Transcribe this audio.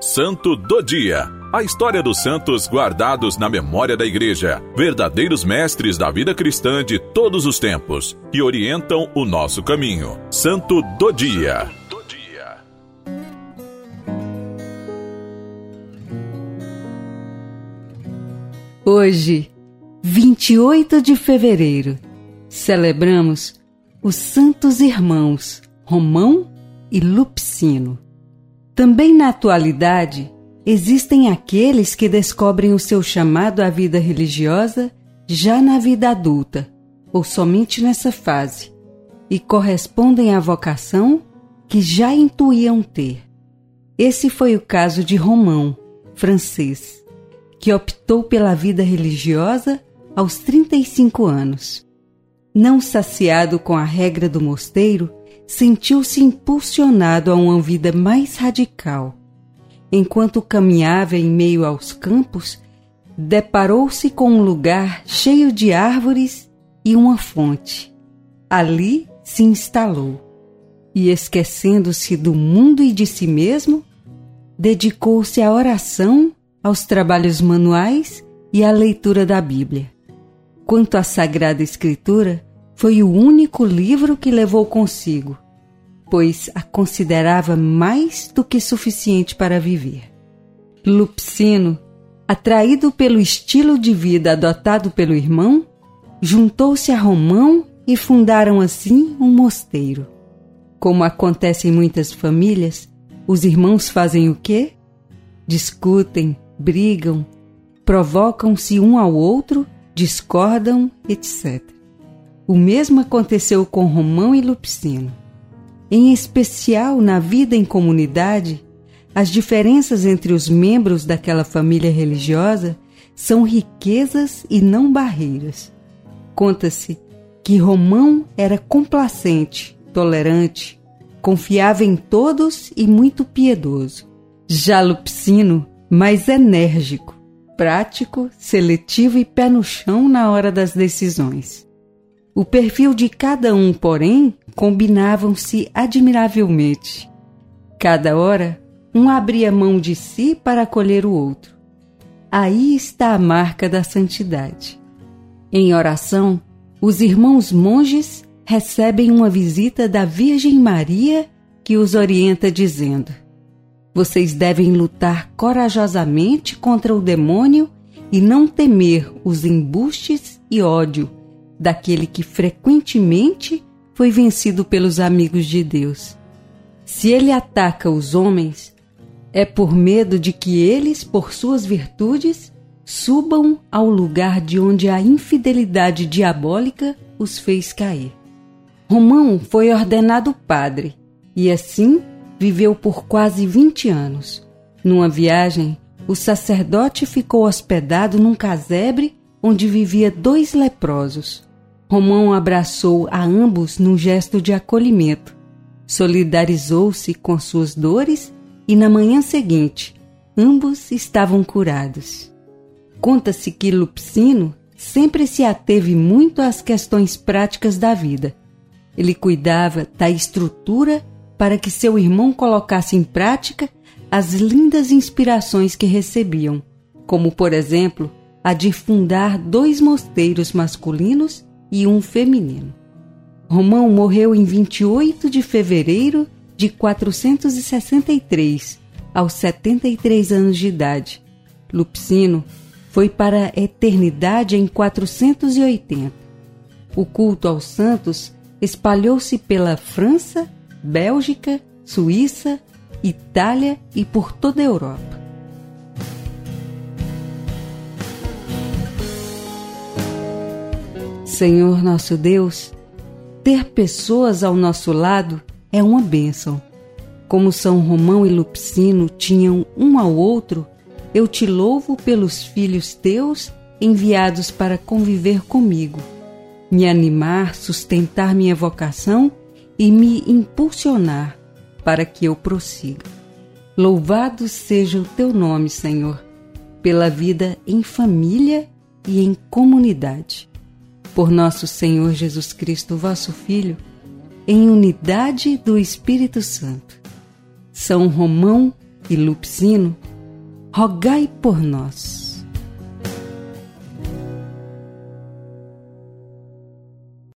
Santo do Dia. A história dos santos guardados na memória da Igreja, verdadeiros mestres da vida cristã de todos os tempos, que orientam o nosso caminho. Santo do Dia. Hoje, 28 de fevereiro, celebramos os Santos Irmãos Romão e Lupicino. Também na atualidade, existem aqueles que descobrem o seu chamado à vida religiosa já na vida adulta, ou somente nessa fase, e correspondem à vocação que já intuíam ter. Esse foi o caso de Romão, francês, que optou pela vida religiosa aos 35 anos. Não saciado com a regra do mosteiro, sentiu-se impulsionado a uma vida mais radical. Enquanto caminhava em meio aos campos, deparou-se com um lugar cheio de árvores e uma fonte. Ali se instalou e, esquecendo-se do mundo e de si mesmo, dedicou-se à oração, aos trabalhos manuais e à leitura da Bíblia. Quanto à Sagrada Escritura, foi o único livro que levou consigo, pois a considerava mais do que suficiente para viver. Lupicino, atraído pelo estilo de vida adotado pelo irmão, juntou-se a Romão e fundaram assim um mosteiro. Como acontece em muitas famílias, os irmãos fazem o quê? Discutem, brigam, provocam-se um ao outro, discordam, etc. O mesmo aconteceu com Romão e Lupicino. Em especial na vida em comunidade, as diferenças entre os membros daquela família religiosa são riquezas e não barreiras. Conta-se que Romão era complacente, tolerante, confiava em todos e muito piedoso. Já Lupicino, mais enérgico, prático, seletivo e pé no chão na hora das decisões. O perfil de cada um, porém, combinavam-se admiravelmente. Cada hora, um abria mão de si para acolher o outro. Aí está a marca da santidade. Em oração, os irmãos monges recebem uma visita da Virgem Maria que os orienta dizendo: Vocês devem lutar corajosamente contra o demônio e não temer os embustes e ódio daquele que frequentemente foi vencido pelos amigos de Deus. Se ele ataca os homens, é por medo de que eles, por suas virtudes, subam ao lugar de onde a infidelidade diabólica os fez cair. Romão foi ordenado padre e assim viveu por quase 20 anos. Numa viagem, o sacerdote ficou hospedado num casebre onde vivia dois leprosos. Romão abraçou a ambos num gesto de acolhimento, solidarizou-se com suas dores e na manhã seguinte, ambos estavam curados. Conta-se que Lupicino sempre se ateve muito às questões práticas da vida. Ele cuidava da estrutura para que seu irmão colocasse em prática as lindas inspirações que recebiam, como, por exemplo, a de fundar dois mosteiros masculinos e um feminino. Romão morreu em 28 de fevereiro de 463, aos 73 anos de idade. Lupicino foi para a eternidade em 480. O culto aos santos espalhou-se pela França, Bélgica, Suíça, Itália e por toda a Europa. Senhor nosso Deus, ter pessoas ao nosso lado é uma bênção. Como São Romão e Lupicino tinham um ao outro, eu te louvo pelos filhos teus enviados para conviver comigo, me animar, sustentar minha vocação e me impulsionar para que eu prossiga. Louvado seja o teu nome, Senhor, pela vida em família e em comunidade por nosso Senhor Jesus Cristo, vosso Filho, em unidade do Espírito Santo. São Romão, e Lupicino, rogai por nós.